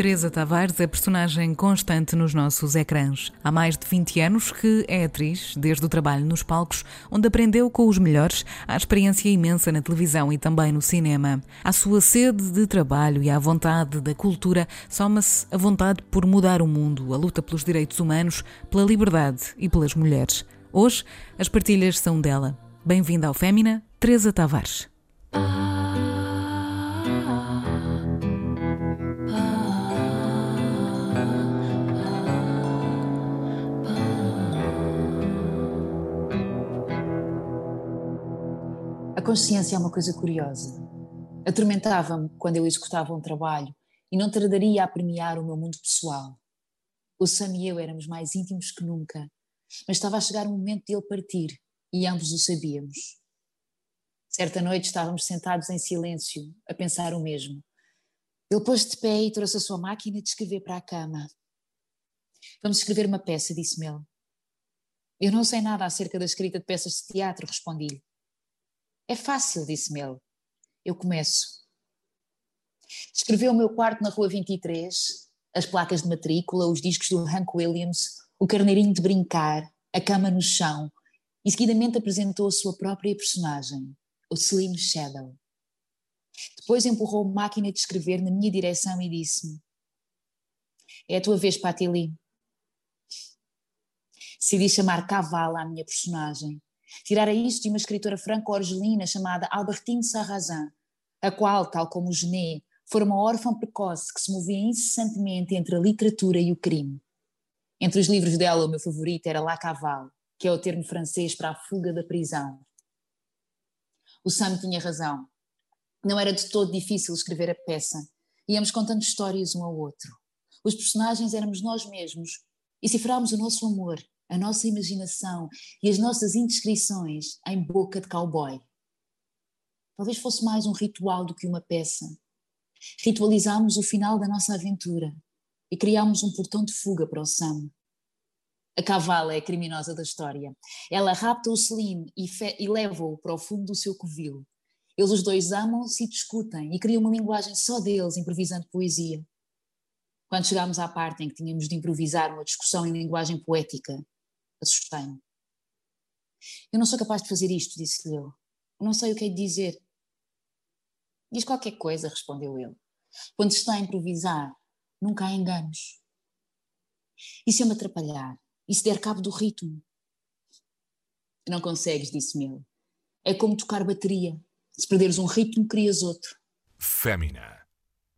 Teresa Tavares é personagem constante nos nossos ecrãs. Há mais de 20 anos que é atriz, desde o trabalho nos palcos, onde aprendeu com os melhores a experiência imensa na televisão e também no cinema. À sua sede de trabalho e à vontade da cultura, soma-se a vontade por mudar o mundo, a luta pelos direitos humanos, pela liberdade e pelas mulheres. Hoje, as partilhas são dela. Bem-vinda ao Fémina, Teresa Tavares. A consciência é uma coisa curiosa. Atormentava-me quando eu executava um trabalho e não tardaria a premiar o meu mundo pessoal. O Sam e eu éramos mais íntimos que nunca, mas estava a chegar o momento de ele partir e ambos o sabíamos. Certa noite estávamos sentados em silêncio, a pensar o mesmo. Ele pôs de pé e trouxe a sua máquina de escrever para a cama. Vamos escrever uma peça, disse-me ele. Eu não sei nada acerca da escrita de peças de teatro, respondi-lhe. É fácil, disse-me ele. Eu começo. Escreveu o meu quarto na Rua 23, as placas de matrícula, os discos do Hank Williams, o carneirinho de brincar, a cama no chão, e seguidamente apresentou a sua própria personagem, o Slim Shadow. Depois empurrou a máquina de escrever na minha direção e disse-me: É a tua vez, Patili. Decidi chamar Cavala à minha personagem. Tirara isto de uma escritora franco-argelina chamada Albertine Sarrazin, a qual, tal como Genet, fora uma órfã precoce que se movia incessantemente entre a literatura e o crime. Entre os livros dela, o meu favorito era La Cavale, que é o termo francês para a fuga da prisão. O Sam tinha razão. Não era de todo difícil escrever a peça. Íamos contando histórias um ao outro. Os personagens éramos nós mesmos e cifrámos o nosso amor, a nossa imaginação e as nossas indiscrições em boca de cowboy. Talvez fosse mais um ritual do que uma peça. Ritualizámos o final da nossa aventura e criámos um portão de fuga para o Sam. A Cavala é a criminosa da história. Ela rapta o Celine e, e leva-o para o fundo do seu covil. Eles os dois amam-se e discutem e criam uma linguagem só deles, improvisando poesia. Quando chegámos à parte em que tínhamos de improvisar uma discussão em linguagem poética, assustei-me. Eu não sou capaz de fazer isto, disse-lhe eu. Não sei o que é de dizer. Diz qualquer coisa, respondeu ele. Quando se está a improvisar, nunca há enganos. E se eu me atrapalhar? E se der cabo do ritmo? Não consegues, disse-me ele. É como tocar bateria. Se perderes um ritmo, crias outro. Fémina,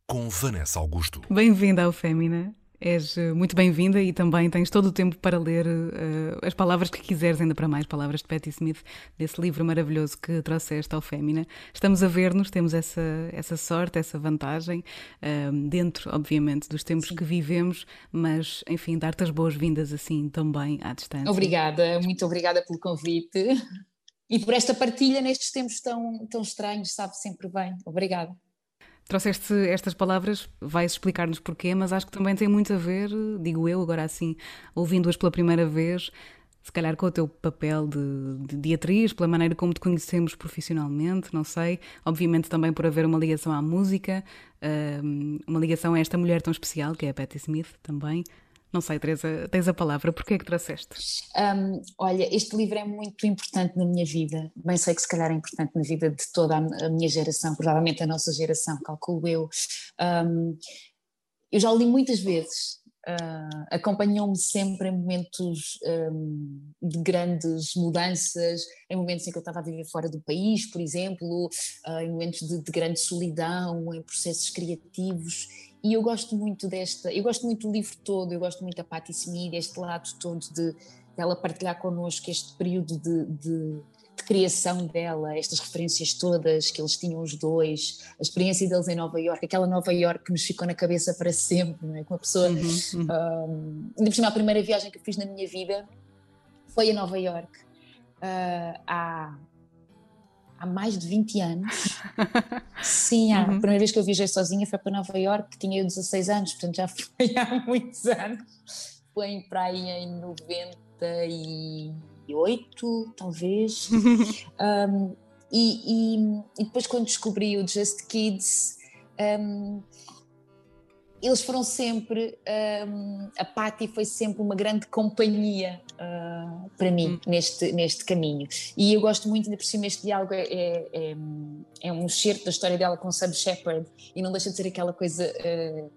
com Vanessa Augusto. Bem-vinda ao Fémina. És eh, muito bem-vinda e também tens todo o tempo para ler uh, as palavras que quiseres, ainda para mais, palavras de Patti Smith, desse livro maravilhoso que trouxeste ao Fémina. Estamos a ver-nos, temos essa, essa sorte, essa vantagem, uh, dentro, obviamente, dos tempos Sim. que vivemos, mas, enfim, dar-te as boas-vindas assim também à distância. Obrigada, muito obrigada pelo convite e por esta partilha nestes tempos tão, tão estranhos, sabe sempre bem. Obrigada. Trouxeste estas palavras, vais explicar-nos porquê, mas acho que também tem muito a ver, digo eu, agora assim, ouvindo-as pela primeira vez, se calhar com o teu papel de, de, de, atriz, pela maneira como te conhecemos profissionalmente, não sei. Obviamente também por haver uma ligação à música, uma ligação a esta mulher tão especial, que é a Patti Smith também. Não sei, Teresa, tens a palavra, porquê é que trouxeste? Um, olha, este livro é muito importante na minha vida, bem sei que se calhar é importante na vida de toda a minha geração, provavelmente a nossa geração, calculo eu. Um, eu já o li muitas vezes, uh, acompanhou-me sempre em momentos um, de grandes mudanças, em momentos em que eu estava a viver fora do país, por exemplo, uh, em momentos de, de grande solidão, em processos criativos e eu gosto muito desta, eu gosto muito do livro todo, eu gosto muito da Patti Smith, este lado todo de, de ela partilhar connosco este período de, de, de, criação dela, estas referências todas que eles tinham os dois, a experiência deles em Nova York, aquela Nova York que nos ficou na cabeça para sempre, não é? Com a pessoa. Uhum, uhum. Um, ainda por cima, a primeira viagem que eu fiz na minha vida foi a Nova York. Uh, há há mais de 20 anos. Sim, a uhum. primeira vez que eu viajei sozinha foi para Nova York, tinha eu 16 anos, portanto já foi há muitos anos. Foi em praia em 98, talvez. um, e, e, e, depois quando descobri o Just Kids, um, eles foram sempre, um, a Patti foi sempre uma grande companhia uh, para mim hum. neste, neste caminho. E eu gosto muito, ainda por cima, este diálogo é, é, é, é um excerto da história dela com Sam Shepard e não deixa de ser aquela coisa uh,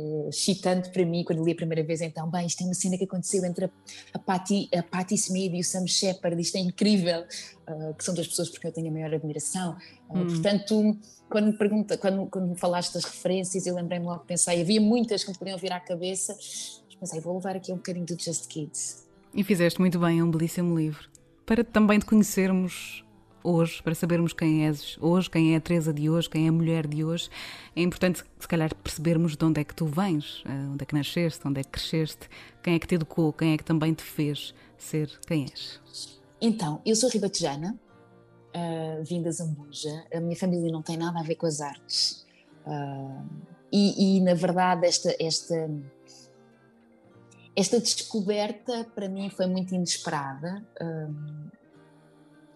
uh, excitante para mim quando li a primeira vez. Então, bem, isto é uma cena que aconteceu entre a, a, Patti, a Patti Smith e o Sam Shepard, isto é incrível, uh, que são duas pessoas porque eu tenho a maior admiração. Uh, hum. Portanto, quando me, pergunta, quando, quando me falaste das referências, eu lembrei-me logo, pensei, havia muitas que me podiam vir à cabeça, mas pensei, vou levar aqui um bocadinho do Just Kids. E fizeste muito bem, é um belíssimo livro. Para também te conhecermos hoje, para sabermos quem és hoje, quem é a Teresa de hoje, quem é a mulher de hoje, é importante, se calhar, percebermos de onde é que tu vens, eh, onde é que nasceste, onde é que cresceste, quem é que te educou, quem é que também te fez ser quem és. Então, eu sou ribatejana, uh, vim da Zambuja, a minha família não tem nada a ver com as artes. Uh, e, e, na verdade, esta, esta, esta descoberta para mim foi muito inesperada.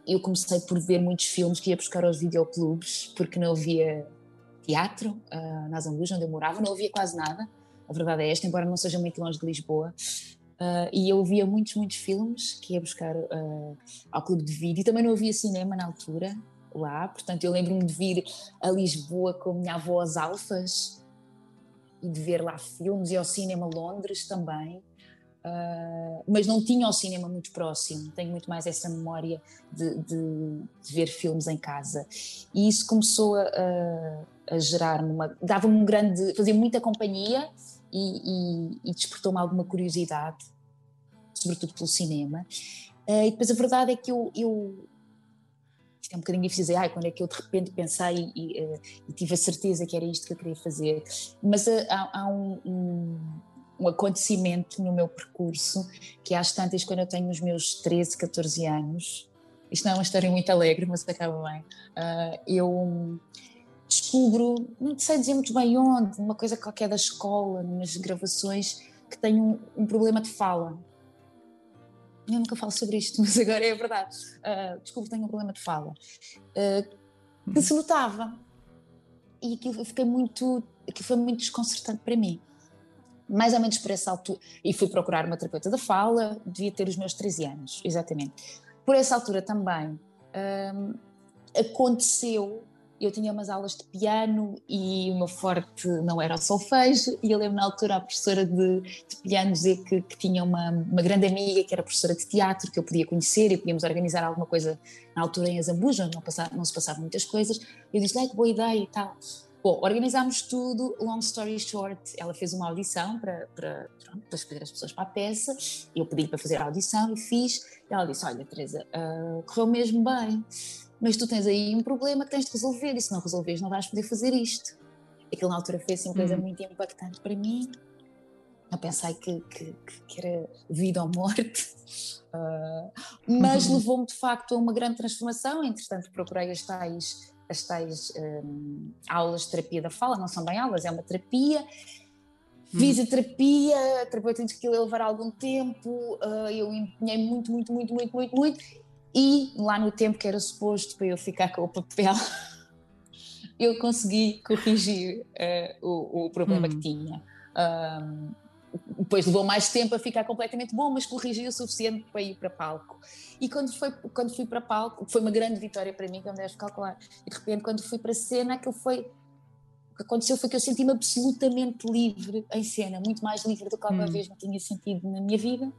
Eu comecei por ver muitos filmes que ia buscar aos videoclubes, porque não havia teatro uh, na Zambuja, onde eu morava, não havia quase nada. A verdade é esta, embora não seja muito longe de Lisboa. Uh, e eu via muitos, muitos filmes que ia buscar uh, ao clube de vídeo. E também não havia cinema na altura lá, portanto eu lembro-me de vir a Lisboa com a minha avó às Alfas e de ver lá filmes e ao cinema Londres também. Uh, mas não tinha o cinema muito próximo, tenho muito mais essa memória de, de, de ver filmes em casa. E isso começou a, a, a gerar-me uma. dava-me um grande. fazia muita companhia e, e, e despertou-me alguma curiosidade, sobretudo pelo cinema. Uh, e depois a verdade é que eu, eu é um bocadinho difícil dizer, ah, quando é que eu de repente pensei e, e, uh, e, tive a certeza que era isto que eu queria fazer. Mas há, há um, um, um, acontecimento no meu percurso que às tantas, quando eu tenho os meus 13, 14 anos, isto não é uma história muito alegre, mas acaba bem, uh, eu descubro, não sei dizer muito bem onde, uma coisa qualquer da escola, nas gravações, que tenho um, um problema de fala. Eu nunca falo sobre isto, mas agora é verdade. Uh, descubro que tenho um problema de fala. Uh, que se notava. E aquilo fiquei muito, aquilo foi muito desconcertante para mim. Mais ou menos por essa altura. E fui procurar uma terapeuta da fala, devia ter os meus 13 anos, exatamente. Por essa altura também um, aconteceu eu tinha umas aulas de piano e meu forte não era o solfejo e eu lembro na altura a professora de, de piano dizer que, que tinha uma, uma, grande amiga que era professora de teatro que eu podia conhecer e podíamos organizar alguma coisa na altura em Azambuja, não, passava, não se passavam muitas coisas eu disse, que boa ideia e tal Bom, organizámos tudo, long story short, ela fez uma audição para, para, pronto, para escolher as pessoas para a peça, eu pedi para fazer a audição e fiz, e ela disse, olha Teresa, uh, correu mesmo bem, mas tu tens aí um problema que tens de resolver e se não resolveres não vais poder fazer isto. Aquilo na altura foi assim uma coisa uhum. muito impactante para mim. Eu pensei que, que, que era vida ou morte, uh, mas uhum. levou-me de facto a uma grande transformação. Entretanto, procurei as tais, as tais um, aulas de terapia da fala, não são bem aulas, é uma terapia. Fiz a terapia, a terapeuta disse que ia levar algum tempo, uh, eu empenhei muito, muito, muito, muito, muito, muito, e lá no tempo que era suposto para eu ficar com o papel, eu consegui corrigir uh, o, o, problema hum. que tinha. Um, depois levou mais tempo a ficar completamente bom, mas corrigi o suficiente para ir para palco. E quando, foi, quando fui para palco, foi uma grande vitória para mim, como deves calcular. E de repente, quando fui para a cena, aquilo foi. O que aconteceu foi que eu senti-me absolutamente livre em cena, muito mais livre do que alguma hum. vez me tinha sentido na minha vida.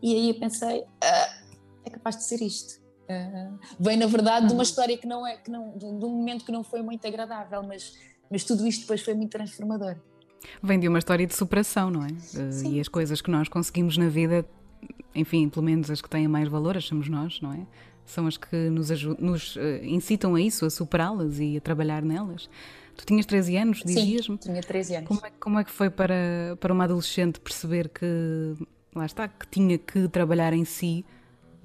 E aí eu pensei, ah, é capaz de ser isto. Uh, vem na verdade de uma uhum. história que não é, que não, de, um momento que não foi muito agradável, mas, mas tudo isto depois foi muito transformador. Vem de uma história de superação, não é? Uh, e as coisas que nós conseguimos na vida, enfim, pelo menos as que têm mais valor, achamos nós, não é? São as que nos, nos uh, incitam a isso, a superá-las e a trabalhar nelas. Tu tinhas 13 anos, dizias-me? Sim, tinha 13 anos. Como é, como é que foi para, para uma adolescente perceber que, lá está, que tinha que trabalhar em si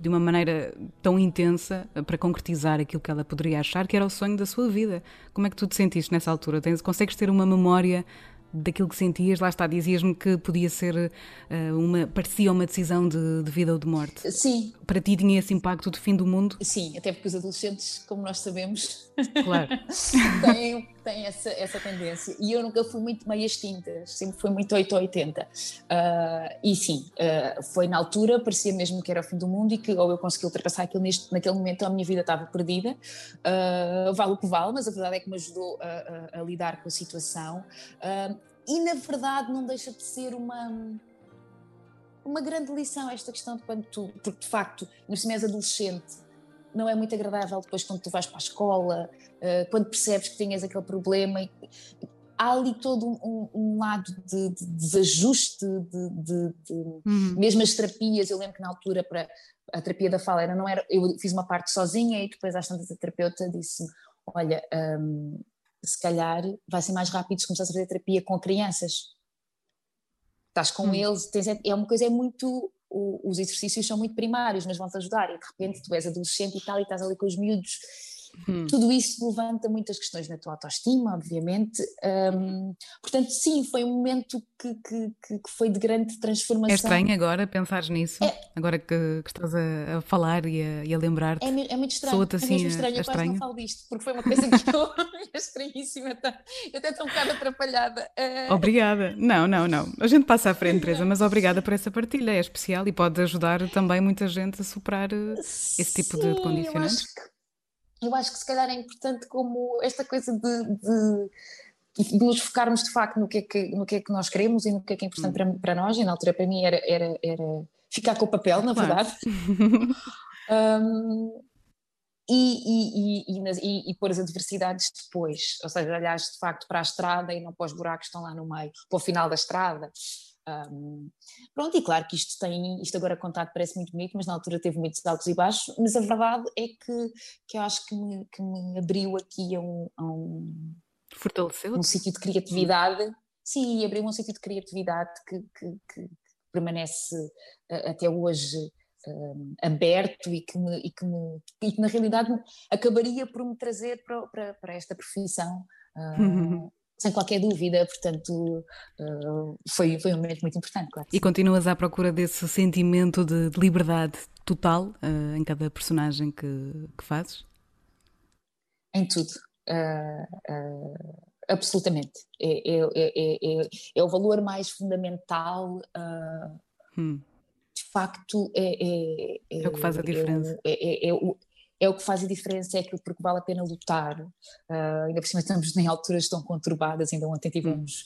de uma maneira tão intensa para concretizar aquilo que ela poderia achar que era o sonho da sua vida. Como é que tu te sentiste nessa altura? Tens, consegues ter uma memória daquilo que sentias, lá está, dizias-me que podia ser uh, uma, parecia uma decisão de, de, vida ou de morte. Sim. Para ti tinha esse impacto de fim do mundo? Sim, até porque os adolescentes, como nós sabemos, claro. têm, têm essa, essa tendência. E eu nunca fui muito meias tintas, sempre fui muito 8 ou 80. Uh, e sim, uh, foi na altura, parecia mesmo que era o fim do mundo e que ou eu consegui ultrapassar aquilo neste, naquele momento, a minha vida estava perdida. Uh, vale o que vale, mas a verdade é que me ajudou a, a, a lidar com a situação. Uh, e na verdade não deixa de ser uma uma grande lição esta questão de quando tu, porque de facto, no és adolescente, não é muito agradável depois quando tu vais para a escola, uh, quando percebes que tinhas aquele problema. Há ali todo um, um lado de, de, desajuste, de, de, de uhum. mesmo as terapias. Eu lembro que na altura para a terapia da fala era, não era, eu fiz uma parte sozinha e depois às tantas a terapeuta disse-me: Olha, um, se calhar vai ser mais rápido se começar a fazer terapia com crianças. Estás com hum. eles, tens, é, é uma coisa, é muito. O, os exercícios são muito primários, mas vão-te ajudar. E de repente tu és adolescente e tal, e estás ali com os miúdos Hum. Tudo isso levanta muitas questões na tua autoestima, obviamente. Um, portanto, sim, foi um momento que, que, que, foi de grande transformação. É estranho agora pensares nisso? É. Agora que, que, estás a, a falar e a, e a lembrar-te? É, é, muito estranho. Assim, é mesmo estranho. Eu quase não falo disto, porque foi uma coisa que é estranhíssima. Eu até estou um bocado atrapalhada. Uh... Obrigada. Não, não, não. A gente passa à frente, Teresa, mas obrigada por essa partilha. É especial e pode ajudar também muita gente a superar eh, esse tipo sim, de condicionantes. Eu acho que se calhar é importante como esta coisa de, de, de nos focarmos de facto no que, é que, no que é que nós queremos e no que é que é importante para, para nós, e na altura para mim era, era, era ficar com o papel, na verdade. um, e, e, e, e, pôr as adversidades depois, ou seja, olhares de facto para a estrada e não para os buracos que estão lá no meio, para o final da estrada. Um, pronto, e claro que isto tem, isto agora contado parece muito bonito, mas na altura teve muitos altos e baixos, mas a verdade é que, que eu acho que me, que me abriu aqui a um, a um, Fortaleceu um sítio de criatividade, sim, abriu um sítio de criatividade que, que, que permanece uh, até hoje uh, aberto e que, me, e, que me, e que na realidade acabaria por me trazer para, para, para esta profissão. Uh, sem qualquer dúvida, portanto uh, foi, foi um momento muito importante, claro. E continuas à procura desse sentimento de, de liberdade total uh, em cada personagem que, que fazes? Em tudo. Uh, absolutamente. É, é, é, é, o valor mais fundamental. Hum. De facto, é, é, o que faz a diferença. é, é, é o que faz a diferença, é aquilo porque vale a pena lutar. Uh, ainda por cima estamos em alturas tão conturbadas, ainda ontem tivemos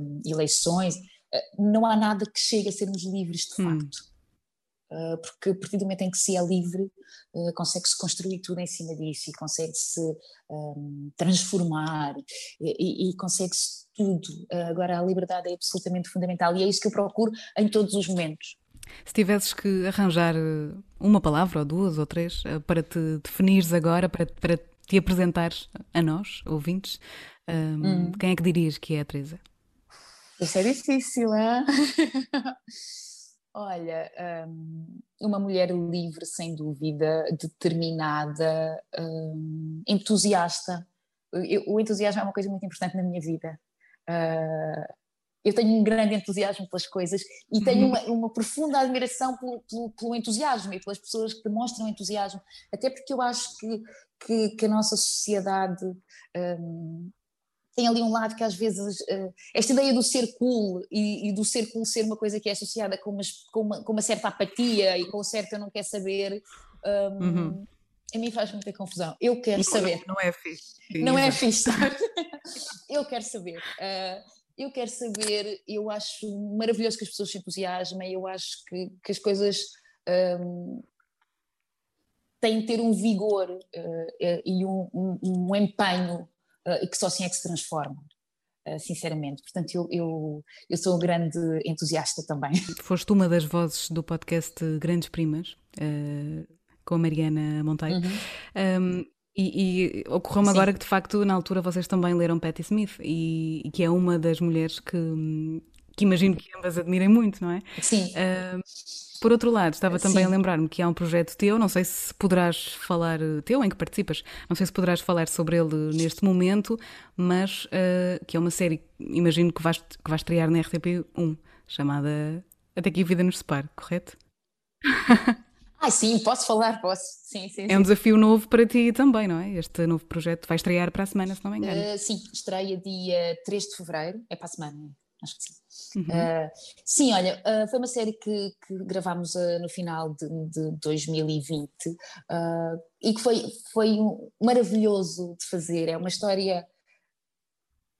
um, eleições. Uh, não há nada que chegue a sermos livres de hum. facto. Uh, porque a partir do momento em que se é livre, consegue-se construir tudo em cima disso e consegue-se um, transformar e, e consegue-se tudo. agora, a liberdade é absolutamente fundamental e é isso que eu procuro em todos os momentos. Se tivesses que arranjar eh, uma palavra, ou duas, ou três, eh, para te definires agora, para, para te apresentares a nós, ouvintes, um, ehm, hum. quem é que dirias que é a Teresa? Isso é difícil, é? Olha, um, uma mulher livre, sem dúvida, determinada, um, entusiasta. Eu, o entusiasmo é uma coisa muito importante na minha vida. Uh, eu tenho um grande entusiasmo pelas coisas e tenho uma, uma profunda admiração pelo, pelo, pelo, entusiasmo e pelas pessoas que demonstram entusiasmo, até porque eu acho que, que, que a nossa sociedade um, tem ali um lado que às vezes uh, esta ideia do ser cool e, e, do ser cool ser uma coisa que é associada com uma, com uma, com uma certa apatia e com eu não quero saber. Um, uhum. A mim faz muita confusão. Eu quero saber. Não é fixe. Sim, não é fixe. eu quero saber. Uh, eu quero saber, eu acho maravilhoso que as pessoas se entusiasmem, eu acho que, que as coisas um, têm de ter um vigor uh, e um, um, um empenho uh, que só assim é que se transformam. Uh, sinceramente, portanto, eu, eu, eu sou um grande entusiasta também. Foste uma das vozes do podcast Grandes Primas, com a Mariana Monteiro. Uhum. Um, e, e ocorreu-me agora que de facto na altura vocês também leram Patti Smith e, e, que é uma das mulheres que, que imagino que ambas admirem muito, não é? Sim. Uh, por outro lado, estava também Sim. a lembrar-me que há um projeto teu, não sei se poderás falar, teu em que participas, não sei se poderás falar sobre ele neste momento, mas uh, que é uma série, imagino que vais, que vais estrear na RTP1, chamada Até que a Vida nos Separe, correto? Ah, sim, posso falar, posso. Sim, sim, é um desafio novo para ti também, não é? Este novo projeto vai estrear para a semana, se não me engano. Uh, sim, estreia dia 3 de fevereiro, é para a semana, acho que sim. Uhum. Uh, sim, olha, uh, foi uma série que, que gravámos no final de, de 2020 e que foi, foi um, maravilhoso de fazer. É uma história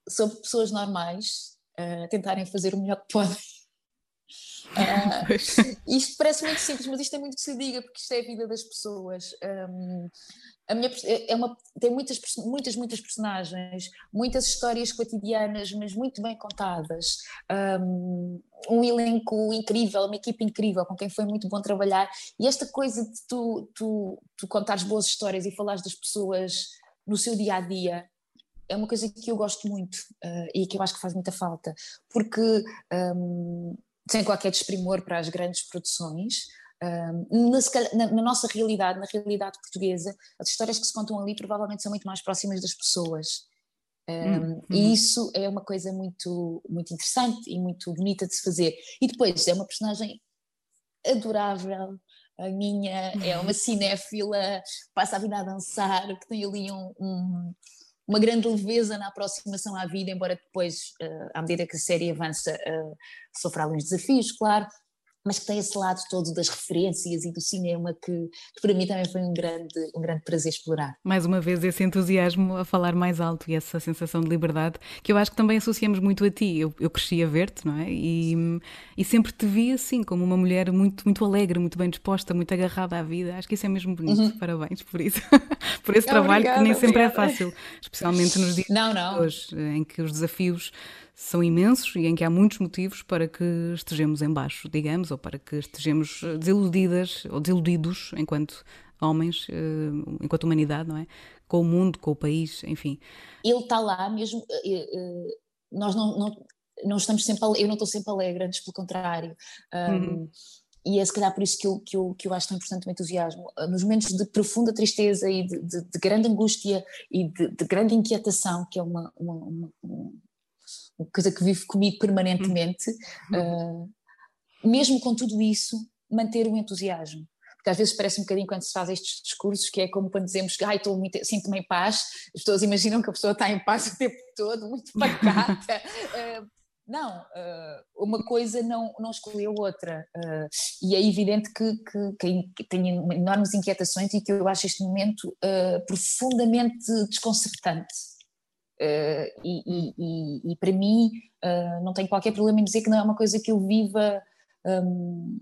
sobre pessoas normais tentarem fazer o melhor que podem Uh, isto parece muito simples, mas isto é muito que se diga, porque isto é a vida das pessoas. Um, a minha, é, uma, tem muitas, muitas, muitas personagens, muitas histórias cotidianas, mas muito bem contadas. Um, um elenco incrível, uma equipe incrível, com quem foi muito bom trabalhar. E esta coisa de tu, tu, tu contares boas histórias e falares das pessoas no seu dia a dia, é uma coisa que eu gosto muito uh, e que eu acho que faz muita falta, porque um, sem qualquer desprimor para as grandes produções. na, na, na, nossa realidade, na realidade portuguesa, as histórias que se contam ali provavelmente são muito mais próximas das pessoas. Um, hum, E hum. isso é uma coisa muito, muito interessante e muito bonita de se fazer. E depois é uma personagem adorável, a minha é uma cinéfila, passa a vida a dançar, que tem ali um, um, uma grande leveza na aproximação à vida, embora depois, uh, à medida que a série avança, uh, sofra alguns desafios, claro, mas que tem esse lado todo das referências e do cinema que, que, para mim também foi um grande, um grande prazer explorar. Mais uma vez, esse entusiasmo a falar mais alto e essa sensação de liberdade que eu acho que também associamos muito a ti. Eu, eu cresci a ver-te, não é? E, e sempre te vi assim, como uma mulher muito, muito alegre, muito bem disposta, muito agarrada à vida. Acho que isso é mesmo bonito. Uhum. Parabéns por isso, por esse trabalho obrigada, que nem sempre é fácil, especialmente nos dias não, não. de hoje, em que os desafios são imensos e em que há muitos motivos para que estejamos em baixo, digamos, ou para que estejamos eh, desiludidas ou desiludidos enquanto homens, eh, enquanto humanidade, não é? Com o mundo, com o país, enfim. Ele está lá mesmo, eh, nós não, não, não estamos sempre, eu não estou sempre alegre, antes pelo contrário. Uhum. e é se calhar por isso que eu, que eu, que eu acho tão importante o entusiasmo. Nos momentos de profunda tristeza e de, de, de grande angústia e de, de, grande inquietação, que é uma, uma, uma, uma coisa que vive comigo permanentemente, uh, mesmo com tudo isso, manter o entusiasmo. Porque às vezes parece um bocadinho quando se faz estes discursos, que é como quando dizemos que estou muito, sinto-me em paz, as pessoas imaginam que a pessoa está em paz o tempo todo, muito pacata. uh, não, uh, uma coisa não, não escolheu outra. E é evidente que, que, que tenho enormes inquietações e que eu acho este momento profundamente desconcertante. Uh, e, e, e, para mim uh, não tenho qualquer problema em dizer que não é uma coisa que eu viva um,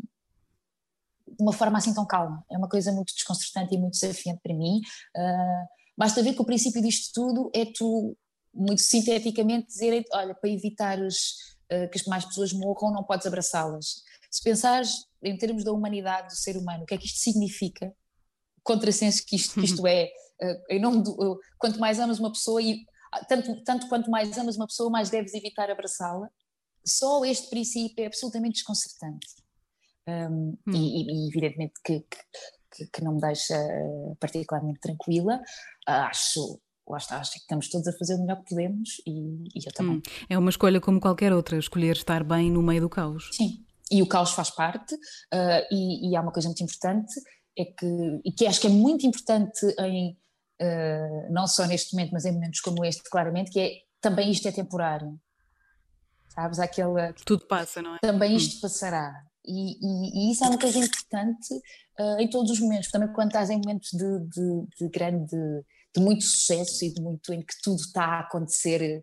de uma forma assim tão calma. É uma coisa muito desconcertante e muito desafiante para mim. Uh, basta ver que o princípio disto tudo é tu, muito sinteticamente, dizer: olha, para evitar os, que as mais pessoas morram, não podes abraçá-las. Se pensares em termos da humanidade, do ser humano, o que é que isto significa? O contrassenso que isto, que isto é. em nome do, quanto mais amas uma pessoa e tanto, tanto quanto mais amas uma pessoa, mais deves evitar abraçá-la. Só este princípio é absolutamente desconcertante. Um, hum. e, e, evidentemente que, que, que, não me deixa uh, particularmente tranquila. Uh, acho, acho que estamos todos a fazer o melhor que podemos e, e eu também. Hum. É uma escolha como qualquer outra, escolher estar bem no meio do caos. Sim, e o caos faz parte, uh, e, e há uma coisa muito importante, é que, e que acho que é muito importante em não só neste momento, mas em momentos como este, claramente, que é também isto é temporário. Sabes? Aquela. Tudo passa, não é? Também isto hum. passará. E, e, e, isso é uma coisa importante uh, em todos os momentos, também quando estás em momentos de, de, de, grande, de muito sucesso e de muito em que tudo está a acontecer,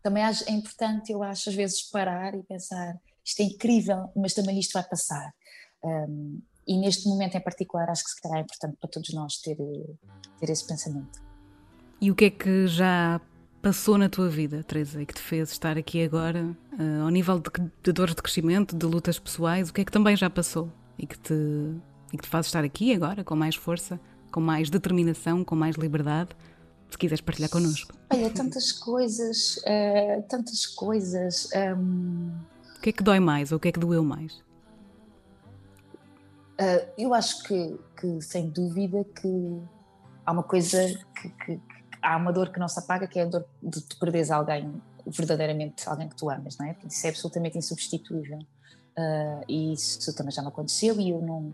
também é importante, eu acho, às vezes parar e pensar isto é incrível, mas também isto vai passar. Um, e neste momento em particular acho que se calhar é importante para todos nós ter, ter esse pensamento. E o que é que já passou na tua vida, Teresa, e que te fez estar aqui agora, uh, ao nível de, de, dores de crescimento, de lutas pessoais, o que é que também já passou e que, te, e que te faz estar aqui agora com mais força, com mais determinação, com mais liberdade? Se quiseres partilhar connosco. Olha, tantas coisas, uh, tantas coisas. Um... O que é que dói mais ou o que é que doeu mais? Uh, eu acho que, que, sem dúvida, que há uma coisa que, que, há uma dor que não se apaga, que é a dor de perderes alguém, verdadeiramente alguém que tu amas, não é? Porque isso é absolutamente insubstituível. Uh, e isso também já me aconteceu e eu não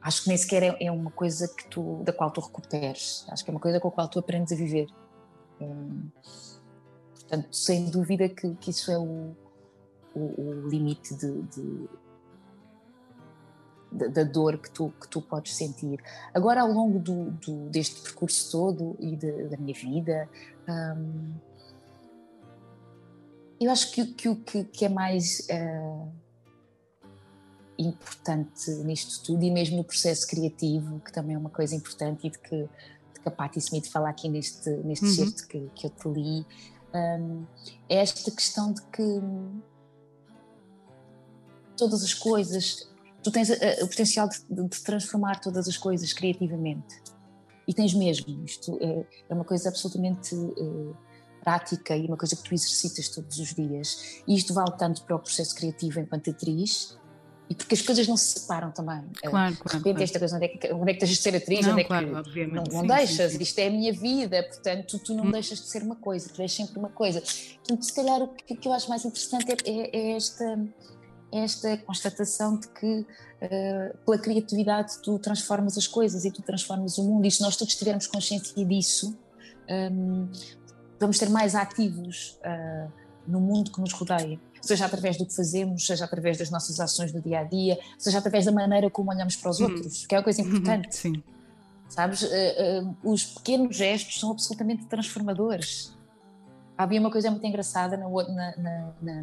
acho que nem sequer é, é, uma coisa que tu, da qual tu recuperes, acho que é uma coisa com a qual tu aprendes a viver. Um, portanto, sem dúvida que, que isso é o, o, o limite de, de da, da, dor que tu, que tu podes sentir. Agora, ao longo do, do deste percurso todo e de, da minha vida, hum, eu acho que, que o que, que, é mais uh, importante nisto tudo, e mesmo no processo criativo, que também é uma coisa importante e de que, de que a Patti Smith fala aqui neste, neste uhum. certo que, que eu te li, um, é esta questão de que todas as coisas tu tens o potencial de, de, transformar todas as coisas criativamente. E tens mesmo. Isto é, é uma coisa absolutamente uh, prática e uma coisa que tu exercitas todos os dias. E isto vale tanto para o processo criativo enquanto atriz, e porque as coisas não se separam também. Eh, claro, de repente, claro. esta coisa, onde é, que, onde é que tens de ser atriz? Não, onde é claro, que obviamente. não, não sim, deixas? sim, sim. Isto é a minha vida, portanto, tu não hum. deixas de ser uma coisa, tu és sempre uma coisa. Portanto, se calhar o que, que eu acho mais interessante é, é, é esta esta constatação de que uh, pela criatividade tu transformas as coisas e tu transformas o mundo e se nós todos tivermos consciência disso ehm, vamos ser mais ativos uh, no mundo que nos rodeia seja através do que fazemos, seja através das nossas ações no dia a dia, seja através da maneira como olhamos para os hum. outros, que é uma coisa importante. Sim. Sabes, uh, os pequenos gestos são absolutamente transformadores. Havia uma coisa muito engraçada na, na, na, na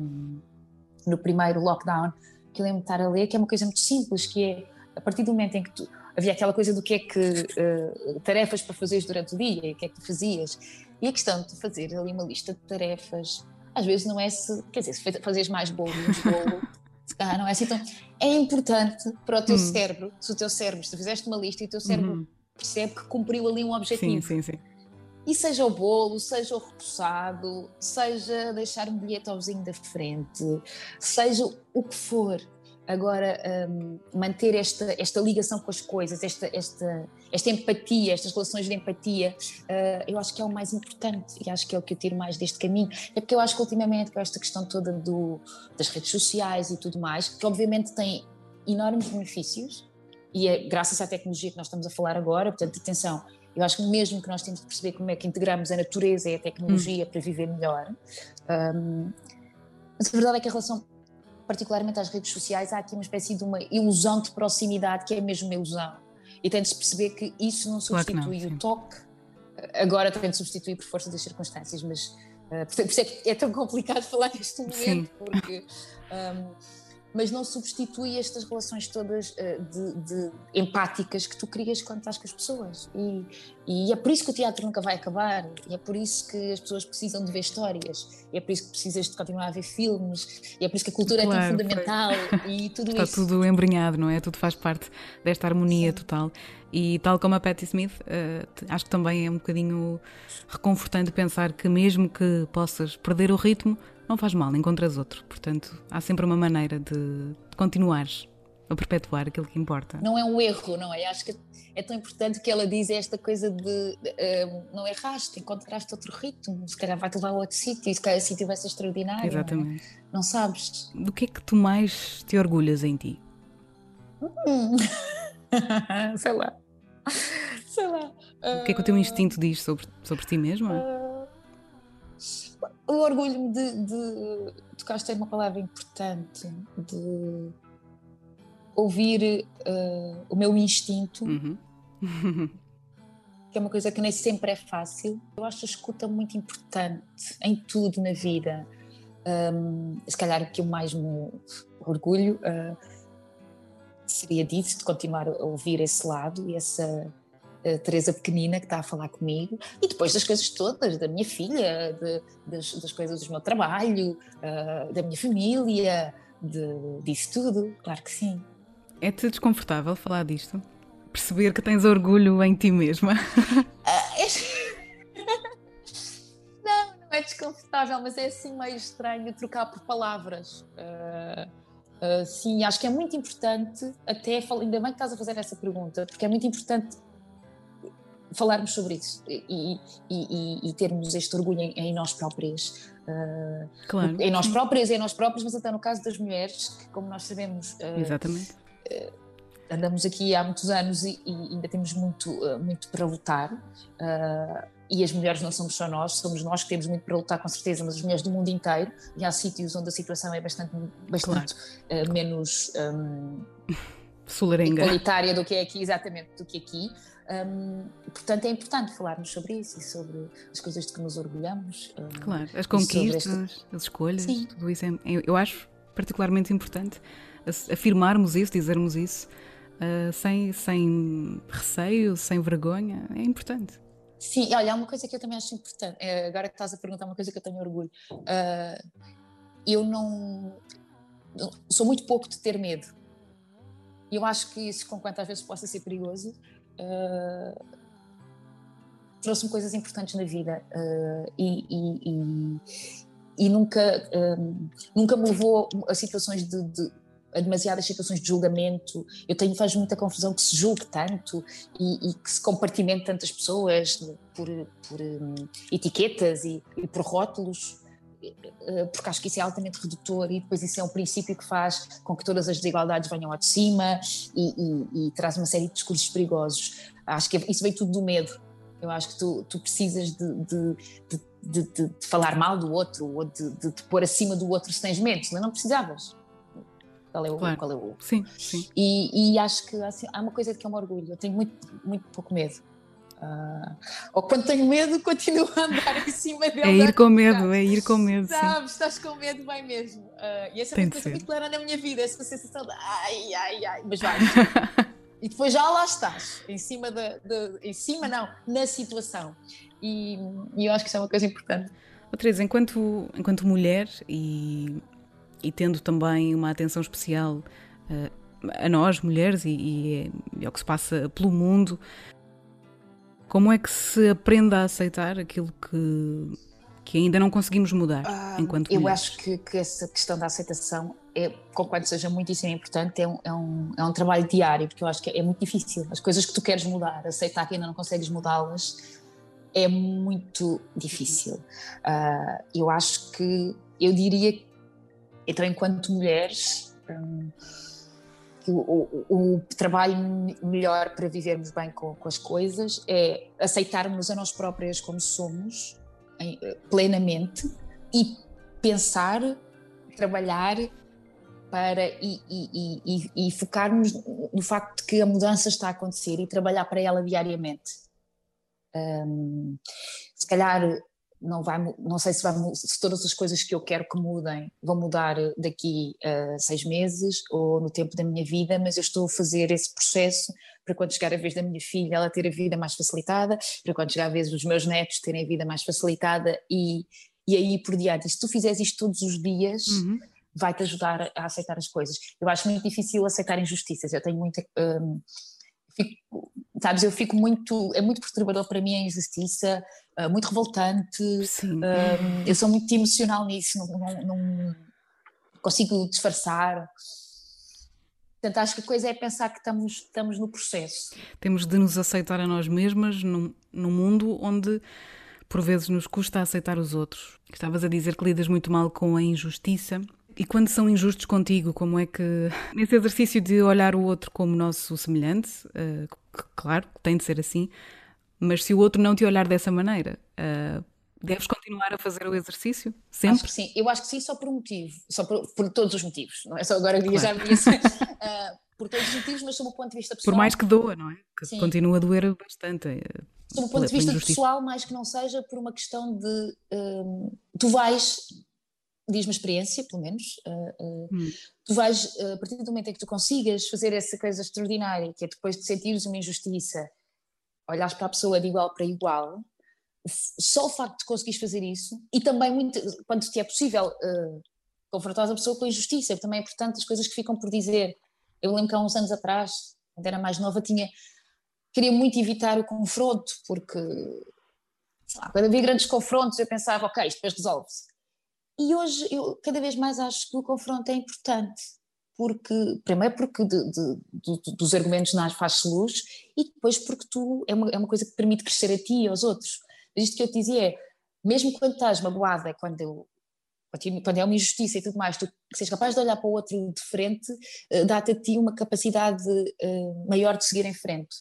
no primeiro lockdown, que eu lembro de estar a ler, que é uma coisa muito simples, que é a partir do momento em que tu, havia aquela coisa do que é que uh, tarefas para fazeres durante o dia, o que é que tu fazias, e a questão de fazer ali uma lista de tarefas, às vezes não é se, quer dizer, se fazes mais bolo, menos bolo, calhar não é assim, então é importante para o teu hum. cérebro, se o teu cérebro, se fizeste uma lista e o teu cérebro uhum. percebe que cumpriu ali um objetivo. Sim, sim, sim. E seja o bolo, seja o repousado, seja deixar um bilhete ao vizinho da frente, seja o que for. Agora, um, manter esta, esta ligação com as coisas, esta, esta, esta empatia, estas relações de empatia, uh, eu acho que é o mais importante e acho que é o que eu tiro mais deste caminho. É porque eu acho que, ultimamente, com esta questão toda do, das redes sociais e tudo mais, que obviamente tem enormes benefícios, e é graças à tecnologia que nós estamos a falar agora, portanto, atenção, eu acho que mesmo que nós temos de perceber como é que integramos a natureza e a tecnologia hum. para viver melhor, um, mas a verdade é que a relação, particularmente às redes sociais, há aqui uma espécie de uma ilusão de proximidade que é mesmo uma ilusão. E tem de se perceber que isso não substitui claro não, o toque, agora tem de substituir por força das circunstâncias, mas uh, por isso é, que é tão complicado falar neste momento, sim. porque. Um, mas não substitui estas relações todas uh, de, de, empáticas que tu crias quando estás com as pessoas. E, e, é por isso que o teatro nunca vai acabar, e é por isso que as pessoas precisam de ver histórias, e é por isso que precisas de continuar a ver filmes, e é por isso que a cultura claro, é tão fundamental e tudo Está isso. Está tudo embrenhado, não é? Tudo faz parte desta harmonia Sim. total. E tal como a Patti Smith, uh, acho que também é um bocadinho reconfortante pensar que mesmo que possas perder o ritmo, não faz mal, encontras outro. Portanto, há sempre uma maneira de, continuares a perpetuar aquilo que importa. Não é um erro, não é? Acho que é tão importante que ela diz esta coisa de uh, não erraste, encontraste outro ritmo, se calhar vai-te levar a outro sítio, se calhar esse sítio vai ser extraordinário. Exatamente. Não, é? não, sabes? Do que é que tu mais te orgulhas em ti? Hum. Sei lá. Sei lá. O que é que o teu instinto diz sobre, sobre ti mesma? Uh eu orgulho-me de, de tocaste uma palavra importante, de ouvir uh, o meu instinto, uhum. que é uma coisa que nem sempre é fácil. Eu acho a escuta muito importante em tudo na vida. Um, se calhar o que eu mais me orgulho uh, seria disso, de continuar a ouvir esse lado e essa a Teresa pequenina que está a falar comigo e depois das coisas todas, da minha filha, de, das, das, coisas do meu trabalho, uh, da minha família, de, disso tudo, claro que sim. É-te desconfortável falar disto? Perceber que tens orgulho em ti mesma? Uh, é... confortável, mas é assim meio estranho trocar por palavras. Uh, uh, sim, acho que é muito importante, até ainda bem que estás a fazer essa pergunta, porque é muito importante falarmos sobre isso e, e, e, termos este orgulho em, em nós próprias. Uh, claro. Em nós próprias, em nós próprios, mas até no caso das mulheres, que como nós sabemos. Uh, Exatamente. Uh, andamos aqui há muitos anos e, e ainda temos muito, muito para lutar. e as mulheres não somos só nós, somos nós que temos muito para lutar, com certeza, mas as mulheres do mundo inteiro. E há sítios onde a situação é bastante, bastante claro. menos. Um, Igualitária do que é aqui, exatamente, do que aqui. Um, portanto, é importante falarmos sobre isso e sobre as coisas de que nos orgulhamos. claro, as conquistas, esta... as escolhas, Sim. tudo isso. É, eu acho particularmente importante afirmarmos isso, dizermos isso, uh, sem, sem receio, sem vergonha. É importante. Sim, olha, há uma coisa que eu também acho importante. É, agora que estás a perguntar uma coisa que eu tenho orgulho. Uh, eu não. Sou muito pouco de ter medo. E eu acho que isso, com quantas vezes possa ser perigoso, uh, trouxe-me coisas importantes na vida uh, e, e, e, e, nunca, um, nunca me levou a situações de, de a demasiadas situações de julgamento. Eu tenho faz muita confusão que se julgue tanto e, e que se compartimente tantas pessoas por, por um, etiquetas e, e, por rótulos. Eh, porque acho que isso é altamente redutor e depois isso é um princípio que faz com que todas as desigualdades venham ao de cima e, e, e traz uma série de discursos perigosos. Acho que isso veio tudo do medo. Eu acho que tu, tu precisas de, de, de, de, falar mal do outro ou de, te pôr acima do outro se tens medo, não precisavas. Qual é o. Claro. Qual é o... Sim, sim. E, e acho que assim, há uma coisa que eu me orgulho, eu tenho muito, muito pouco medo. Uh, ou quando tenho medo, continuo a andar em cima dele. É ir com medo, é ir com medo. Sabes, estás com medo, vai mesmo. Uh, e essa é uma coisa muito clara na minha vida, essa sensação de ai, ai, ai, mas vai. e depois já lá estás, em cima da. Em cima, não, na situação. E, e, eu acho que isso é uma coisa importante. Oh, Teresa, enquanto, enquanto mulher e, e tendo também uma atenção especial uh, a nós, mulheres, e, e, e ao que se passa pelo mundo, como é que se aprende a aceitar aquilo que, que ainda não conseguimos mudar ah, enquanto Eu mulheres? acho que, que, essa questão da aceitação, é, conquanto seja muitíssimo importante, é um, é, um, é um trabalho diário, porque eu acho que é, é muito difícil. As coisas que tu queres mudar, aceitar que ainda não consegues mudá-las, é muito difícil. Uh, eu acho que, eu diria, então, enquanto mulheres. Um, o, o, o, trabalho melhor para vivermos bem com, com, as coisas é aceitarmos a nós próprias como somos, em, plenamente, e pensar, trabalhar para e, e, e, e, focarmos no facto de que a mudança está a acontecer e trabalhar para ela diariamente. Um, se calhar não vai, não sei se, vai, se todas as coisas que eu quero que mudem vão mudar daqui a seis meses ou no tempo da minha vida, mas eu estou a fazer esse processo para quando chegar a vez da minha filha ela ter a vida mais facilitada, para quando chegar a vez dos meus netos terem a vida mais facilitada e, e aí por diante. E se tu fizeres isto todos os dias, uhum. vai-te ajudar a aceitar as coisas. Eu acho muito difícil aceitar injustiças, eu tenho muita. Um, fico, sabes, eu fico muito, é muito perturbador para mim a injustiça, uh, muito revoltante, uh, eu sou muito emocional nisso, não, não, não, consigo disfarçar. Portanto, acho que a coisa é pensar que estamos, estamos no processo. Temos de nos aceitar a nós mesmas num, num mundo onde por vezes nos custa aceitar os outros. Estavas a dizer que lidas muito mal com a injustiça. E quando são injustos contigo, como é que. Nesse exercício de olhar o outro como nosso semelhante, uh, claro, tem de ser assim, mas se o outro não te olhar dessa maneira, uh, deves continuar a fazer o exercício? Sempre? Acho que sim, eu acho que sim, só por um motivo, só por, por todos os motivos, não é só agora que claro. já isso. uh, por todos os motivos, mas sob o ponto de vista pessoal. Por mais que doa, não é? Que sim. continua a doer bastante. Eh, sob o ponto de vista pessoal, mais que não seja por uma questão de tu vais diz uma experiência, pelo menos, uh, uh, hum. tu vais, uh, a partir do momento em que tu consigas fazer essa coisa extraordinária, que é depois de sentires uma injustiça, olhares para a pessoa de igual para igual, só o facto de conseguires fazer isso, e também muito, quando te é possível confrontar a pessoa com a injustiça, também é importante as coisas que ficam por dizer. Eu lembro que há uns anos atrás, quando era mais nova, tinha, queria muito evitar o confronto, porque lá, quando havia grandes confrontos, eu pensava, ok, isto depois resolve-se. E hoje eu cada vez mais acho que o confronto é importante, porque, primeiro porque de, de, de, dos argumentos nas faz-se luz e depois porque tu é uma, é uma coisa que permite crescer a ti e aos outros. Isto que eu te dizia é, mesmo quando estás magoada, quando eu quando é uma injustiça e tudo mais, tu seres capaz de olhar para o outro de frente, eh, dá-te a ti uma capacidade uh, maior de seguir em frente.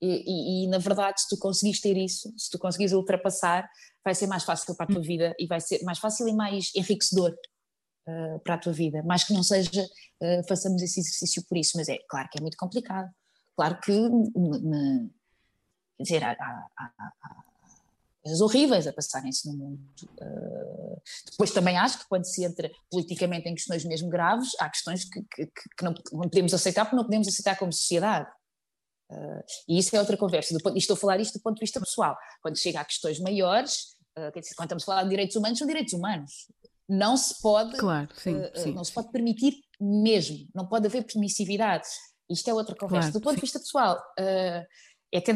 E, e, e, na verdade, se tu conseguires ter isso, se tu conseguires ultrapassar, vai ser mais fácil para a tua vida e vai ser mais fácil e mais enriquecedor uh, para a tua vida. Mais que não seja, uh, façamos esse exercício por isso, mas é claro que é muito complicado. Claro que, me, quer dizer, há, há, há, coisas horríveis a passarem-se no mundo. Uh, depois também acho que quando se entra politicamente em questões mesmo graves, há questões que, que, que não, não, podemos aceitar porque não podemos aceitar como sociedade. Uh, e isso é outra conversa. Do ponto, estou a falar isto do ponto de vista pessoal. Quando chega a questões maiores, dizer, quando estamos a falar de direitos humanos, são direitos humanos. Não se pode, claro, sim, sim. não se pode permitir mesmo. Não pode haver permissividade. Isto é outra conversa. Claro, do ponto sim. de vista pessoal, é,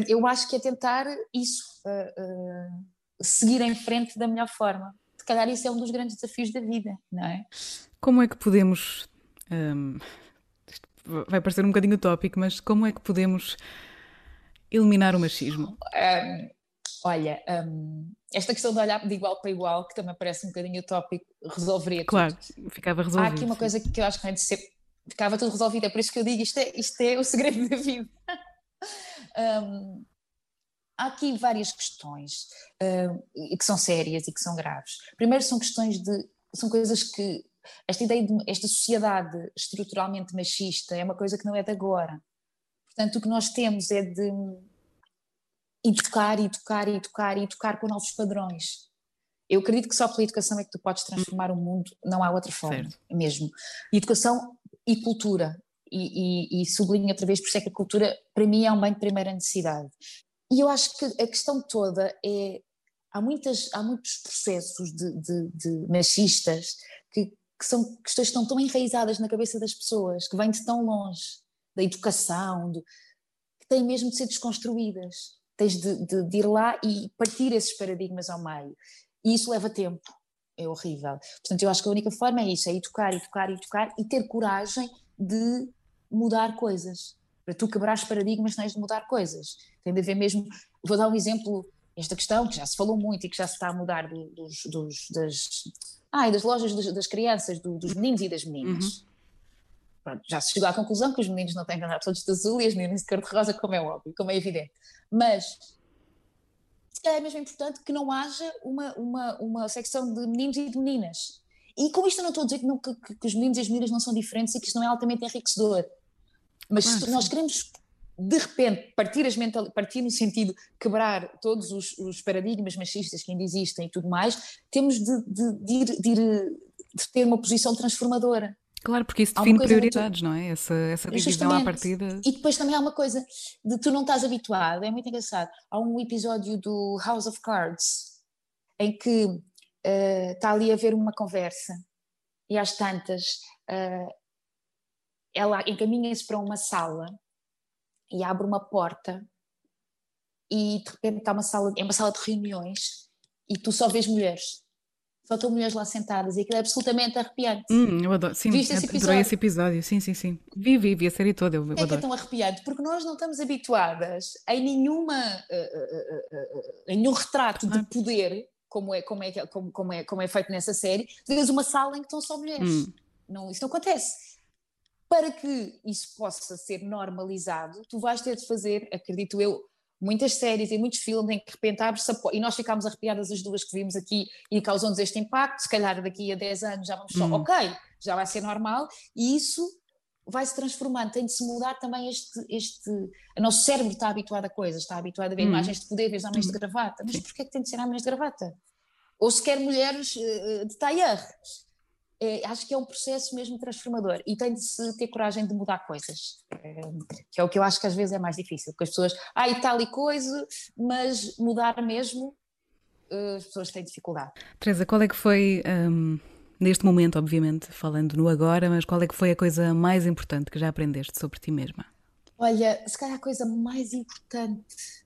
eu acho que é tentar isso seguir em frente da melhor forma. Se calhar isso é um dos grandes desafios da vida, não é? Como é que podemos. Um, vai parecer um bocadinho utópico, mas como é que podemos eliminar o machismo? Um, olha, um, esta questão de olhar de igual para igual, que também parece um bocadinho utópico, resolveria claro, tudo. Claro, ficava resolvido. Há aqui uma coisa que eu acho que não é ser. Ficava tudo resolvido, é por isso que eu digo isto é, isto é o segredo da vida. um, há aqui várias questões uh, que são sérias e que são graves. Primeiro são questões de são coisas que esta ideia de esta sociedade estruturalmente machista é uma coisa que não é de agora. Portanto, o que nós temos é de educar, educar, educar e educar com novos padrões. Eu acredito que só pela educação é que tu podes transformar o mundo, não há outra forma, certo. mesmo. Educação e cultura. E, e, e sublinho outra vez, por isso é que a cultura, para mim, é um bem de primeira necessidade. E eu acho que a questão toda é. Há, muitas, há muitos processos de, de, de machistas que, que, são questões que estão tão enraizadas na cabeça das pessoas, que vêm de tão longe, da educação, de, que têm mesmo de ser desconstruídas. Tens de, de, de ir lá e partir esses paradigmas ao meio. E isso leva tempo é horrível. Portanto, eu acho que a única forma é isso, é educar, educar, educar e ter coragem de mudar coisas. Para tu quebrares paradigmas tens de mudar coisas. Tem de haver mesmo. Vou dar um exemplo, esta questão que já se falou muito e que já se está a mudar do, dos, dos, das, ah, das lojas das, das crianças, do, dos meninos e das meninas. Uhum. Pronto, já se chegou à conclusão que os meninos não têm que andar todos de azul e as meninas de cor-de-rosa, como é óbvio, como é evidente. Mas é mesmo importante que não haja uma, uma, uma secção de meninos e de meninas. E com isto eu não estou a dizer que, não, que, que, os meninos e as meninas não são diferentes e que isto não é altamente enriquecedor. Mas se nós queremos de repente partir, as mental, partir no sentido quebrar todos os, os, paradigmas machistas que ainda existem e tudo mais, temos de, de, de, ir, de, ir, de ter uma posição transformadora. Claro, porque isso define prioridades, muito... não é? Essa, essa divisão à partida. E depois também há uma coisa de tu não estás habituado, é muito engraçado. Há um episódio do House of Cards em que uh, está ali a haver uma conversa e às tantas uh, ela encaminha-se para uma sala e abre uma porta e de repente está uma sala, é uma sala de reuniões e tu só vês mulheres. Só estão mulheres lá sentadas e aquilo é absolutamente arrepiante. Hum, eu adoro, sim, Viste esse episódio? esse episódio, sim, sim, sim. Vi, vi, vi a série toda, eu, é adoro. que é tão arrepiante? Porque nós não estamos habituadas em nenhuma, uh, uh, uh, em nenhum retrato de poder, como é, como, é, como, como, é, como é feito nessa série, vês uma sala em que estão só mulheres. Hum. Não, isso não acontece para que isso possa ser normalizado, tu vais ter de fazer, acredito eu, muitas séries e muitos filmes em que de repente abres e nós ficámos arrepiadas as duas que vimos aqui e causou-nos este impacto, se calhar daqui a 10 anos já vamos só, hum. ok, já vai ser normal, e isso vai se transformando, tem de se mudar também este, este, o nosso cérebro está habituado a coisas, está habituado a ver hum. imagens de poder, ver homens hum. de gravata, mas porquê é que tem de ser homens de gravata? Ou sequer mulheres uh, de tailleur, é, acho que é um processo mesmo transformador e tem de se ter coragem de mudar coisas, é, que é o que eu acho que às vezes é mais difícil, porque as pessoas, ah, e tal e coisa, mas mudar mesmo, eh, as pessoas têm dificuldade. Teresa, qual é que foi, um, neste momento, obviamente, falando no agora, mas qual é que foi a coisa mais importante que já aprendeste sobre ti mesma? Olha, se calhar a coisa mais importante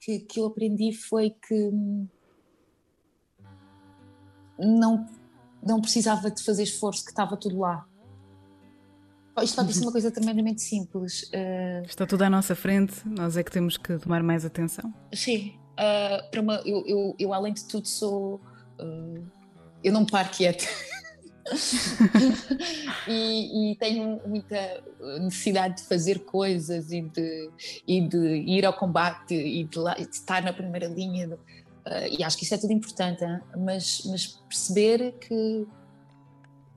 que, que eu aprendi foi que não, não precisava de fazer esforço, que estava tudo lá. Isto pode ser uma coisa tremendamente simples. Uh, Está tudo à nossa frente, nós é que temos que tomar mais atenção. Sim, uh, para uma, eu, eu, eu, além de tudo sou. Uh, eu não me paro quieta. e, e, tenho muita necessidade de fazer coisas e de, e de ir ao combate e de, lá, de estar na primeira linha. De, e acho que isso é tudo importante, hein? mas, mas perceber que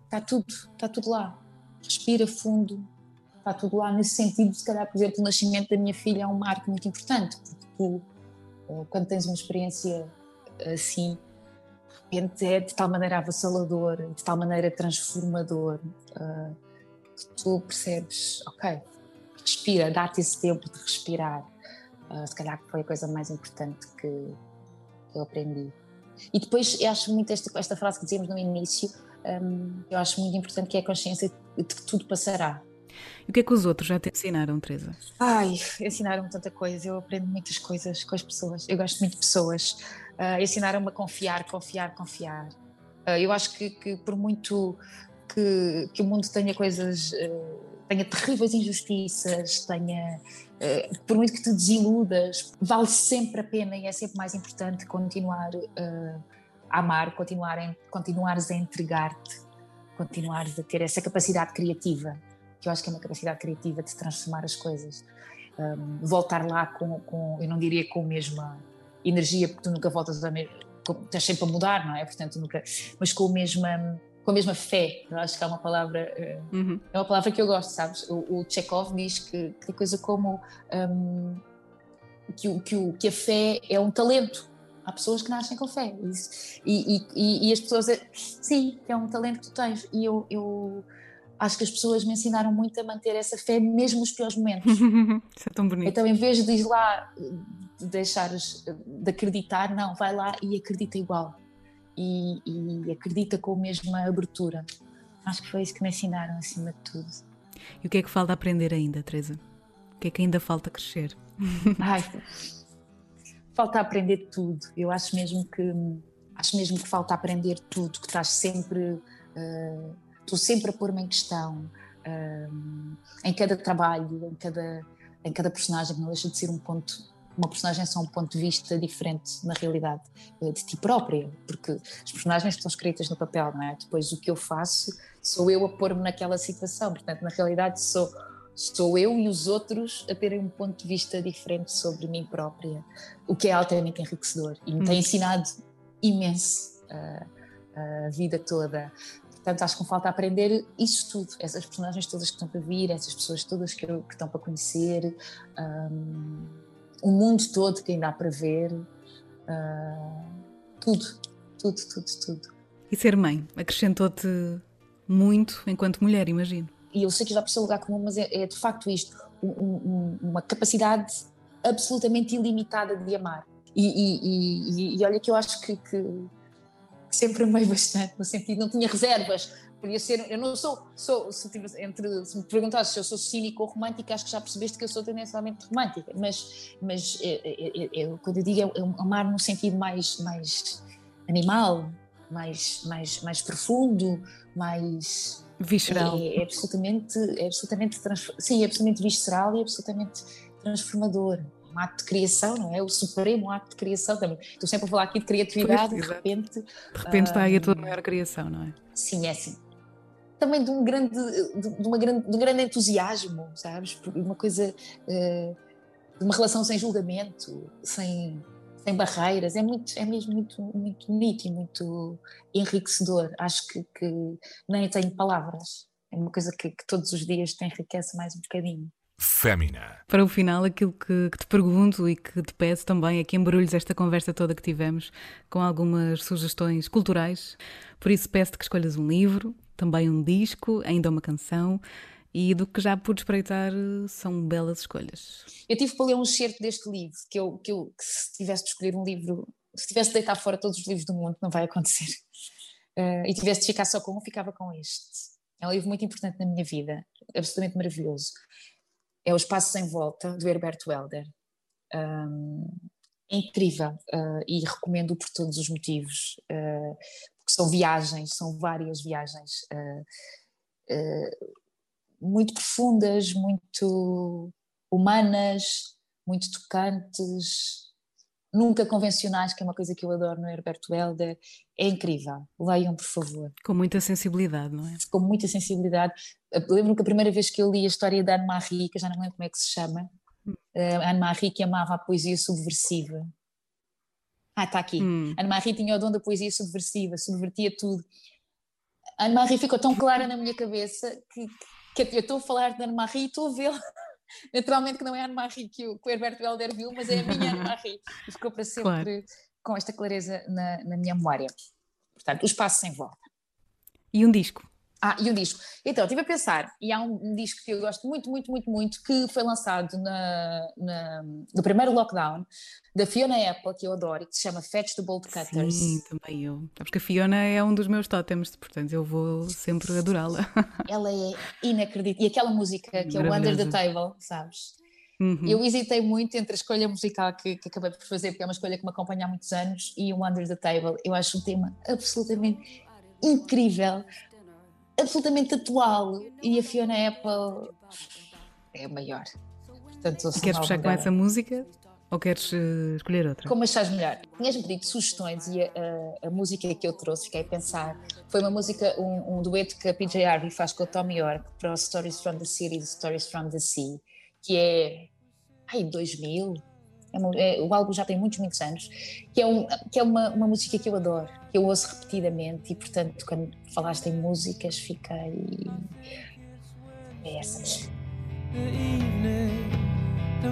está tudo, está tudo lá. Respira fundo, está tudo lá nesse sentido. Se calhar, por exemplo, o nascimento da minha filha é um marco muito importante, porque tu, uh, quando tens uma experiência assim, repente é de tal maneira avassalador, de tal maneira transformador, uh, que tu percebes, ok, respira, dá-te esse tempo de respirar. Se calhar foi a coisa mais importante que, que eu aprendi. E depois eu acho muito esta, esta frase que dizíamos no início, um, eu acho muito importante que é a consciência de que tudo passará. E o que é que os outros já te ensinaram, Teresa? Ai, ensinaram-me tanta coisa. Eu aprendo muitas coisas com as pessoas. Eu gosto muito de pessoas uh, ensinaram-me a confiar, confiar, confiar. Uh, eu acho que, que por muito que, que, o mundo tenha coisas, uh, tenha terríveis injustiças, tenha, por muito que te desiludas, vale sempre a pena e é sempre mais importante continuar a amar, continuar em, continuares a entregar-te, continuares a ter essa capacidade criativa, que eu acho que é uma capacidade criativa de transformar as coisas. Um, voltar lá com, com, eu não diria com a mesma energia, porque tu nunca voltas a mesma, estás sempre a mudar, não é? Portanto, nunca, mas com a mesma com a mesma fé, eu acho que é uma palavra eh, uhum. é uma palavra que eu gosto, sabes? O, o Chekhov diz que, que coisa como um, que, o, que, o, que a fé é um talento. Há pessoas que nascem com fé e, e, e, e as pessoas, sim, é um talento que tu tens. E eu, eu acho que as pessoas me ensinaram muito a manter essa fé mesmo nos piores momentos. Isso é tão bonito. Então, em vez de ir lá, de deixares de acreditar, não, vai lá e acredita igual. E, e acredita com a mesma abertura. Acho que foi isso que me ensinaram acima de tudo. E o que é que falta aprender ainda, Teresa? O que é que ainda falta crescer? Ai, falta aprender tudo. Eu acho mesmo que acho mesmo que falta aprender tudo, que estás sempre uh, estou sempre a pôr-me em questão um, em cada trabalho, em cada, em cada personagem, não deixa de ser um ponto, uma personagem é só um ponto de vista diferente na realidade eh, de ti própria, porque as personagens estão escritas no papel, não é? Depois o que eu faço sou eu a pôr-me naquela situação, portanto, na realidade sou sou eu e os outros a terem um ponto de vista diferente sobre mim própria, o que é altamente enriquecedor e me tem hum. ensinado imenso uh, a vida toda. Portanto, acho que me falta aprender isso tudo, essas personagens todas que estão para vir, essas pessoas todas que, que estão para conhecer, um, o mundo todo que ainda há para ver, uh, tudo, tudo, tudo, tudo. E ser mãe acrescentou-te muito enquanto mulher, imagino. E eu sei que já ser lugar comum, mas é, é de facto isto, um, um, uma capacidade absolutamente ilimitada de amar. E, e, e, e olha que eu acho que, que sempre amei bastante, no sentido, não tinha reservas. Podia ser, eu não sou, sou se, entre, se me perguntasse se eu sou cínica ou romântica, acho que já percebeste que eu sou tendencialmente romântica, mas, mas é, é, é, é quando eu digo é, é amar num sentido mais, mais animal, mais, mais, mais profundo, mais visceral. É, é absolutamente, é absolutamente, sim, é absolutamente visceral e absolutamente transformador um ato de criação, não é? O supremo ato de criação também. Estou sempre a falar aqui de criatividade, de repente. De repente está aí a tua maior criação, não é? Sim, é assim. Também de um grande, de, uma grande, de um grande entusiasmo, sabes? Uma coisa, uh, de uma relação sem julgamento, sem, sem barreiras. É, muito, é mesmo muito, muito bonito e muito enriquecedor. Acho que, que nem tenho palavras. É uma coisa que, que todos os dias te enriquece mais um bocadinho. Fémina. Para o final, aquilo que, que, te pergunto e que te peço também é que embrulhes esta conversa toda que tivemos com algumas sugestões culturais. Por isso, peço-te que escolhas um livro, também um disco, ainda uma canção. E do que já pude espreitar, são belas escolhas. Eu tive para ler um excerto deste livro, que eu, que eu que se tivesse de escolher um livro, se tivesse de deitar fora todos os livros do mundo, não vai acontecer. Uh, e tivesse de ficar só com um, ficava com este. É um livro muito importante na minha vida, absolutamente maravilhoso é O Espaço Sem Volta, do Herberto Helder. Um, é incrível uh, e recomendo por todos os motivos, uh, são viagens, são várias viagens uh, muito profundas, muito humanas, muito tocantes, nunca convencionais, que é uma coisa que eu adoro no Herberto Helder. É incrível. Leiam, por favor. Com muita sensibilidade, não é? Com muita sensibilidade. Lembro-me que a primeira vez que eu li a história da Anne-Marie, que eu já não lembro como é que se chama, uh, Anne-Marie que amava a poesia subversiva. Ah, está aqui. Hum. Anne-Marie tinha o dom da poesia subversiva, subvertia tudo. Anne-Marie ficou tão clara na minha cabeça que, que eu estou a falar de Anne-Marie e estou a vê-la. Naturalmente que não é a Anne-Marie que, o, que o Herberto Helder viu, mas é a minha Anne-Marie. E ficou para sempre claro. com esta clareza na, na minha memória. Portanto, o espaço sem volta. E um disco? Ah, e um disco. Então, estive a pensar, e há um, disco que eu gosto muito, muito, muito, muito, que foi lançado na, na, no primeiro lockdown, da Fiona Apple, que eu adoro, que se chama Fetch the Bolt Cutters. Sim, também eu. Sabes que a Fiona é um dos meus totems, portanto eu vou sempre adorá-la. Ela é inacreditável. E aquela música que é o Under the Table, sabes? Uhum. Eu hesitei muito entre a escolha musical que, que, acabei por fazer, porque é uma escolha que me acompanha há muitos anos, e o Under the Table. Eu acho um tema absolutamente incrível absolutamente atual e a Fiona Apple é a maior. Portanto, queres fechar com essa música ou queres uh, escolher outra? Como achas melhor? Tinhas-me pedido sugestões e a, a, a, música que eu trouxe, fiquei a pensar, foi uma música, um, um, dueto que a PJ Harvey faz com o Tommy York para o Stories from the City Stories from the Sea, que é, ai, 2000, é, é, o álbum já tem muitos, muitos anos, que é, um, que é uma, uma música que eu adoro, que eu ouço repetidamente e, portanto, quando falaste em músicas, fiquei. É essa. The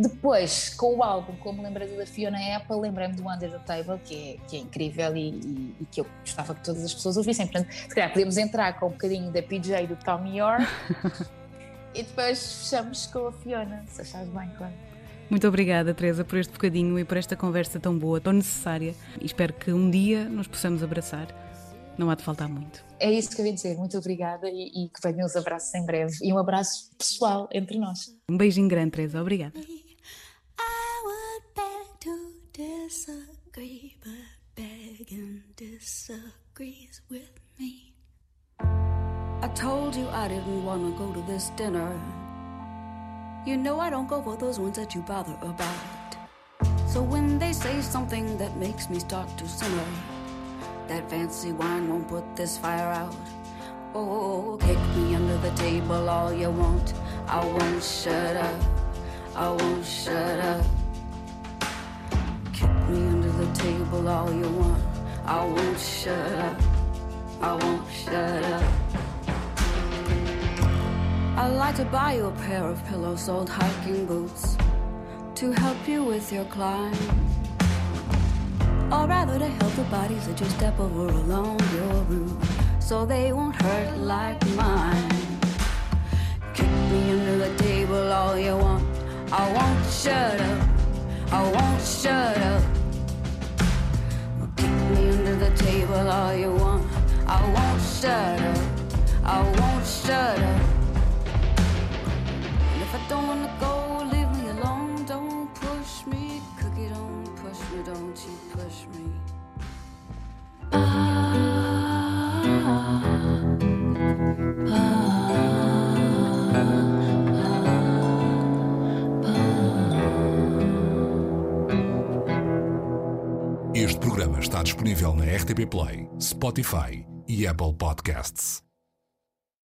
Depois, com o álbum, como lembrei da Fiona Apple, lembrei-me do Under the Table, que é, que é incrível e, e, e, que eu gostava que todas as pessoas ouvissem. Portanto, se calhar podemos entrar com um bocadinho da PJ do Tommy York e depois fechamos com a Fiona, se achares bem, claro. Muito obrigada, Teresa, por este bocadinho e por esta conversa tão boa, tão necessária. E espero que um dia nos possamos abraçar. Não há de faltar muito. É isso que eu ia dizer. Muito obrigada e, e que venham os abraços em breve. E um abraço pessoal entre nós. Um beijinho grande, Teresa. Obrigada. disagree, but begging disagrees with me. I told you I didn't want to go to this dinner. You know I don't go for those ones that you bother about. So when they say something that makes me start to simmer, that fancy wine won't put this fire out. Oh, kick me under the table all you want. I won't shut up. I won't shut up table all you want. I won't shut up. I won't shut up. I'd like to buy you a pair of pillows, old hiking boots, to help you with your climb. Or rather, to help the bodies that you step over along your route, so they won't hurt like mine. Kick me under the table all you want. I won't shut up. I won't shut up the table all you want. I won't shut up. I won't shut up. And if I don't wanna go, leave me alone. Don't push me, cookie. Don't push me. Don't you push me. Ah, ah, ah. Está disponível na RTP Play, Spotify e Apple Podcasts.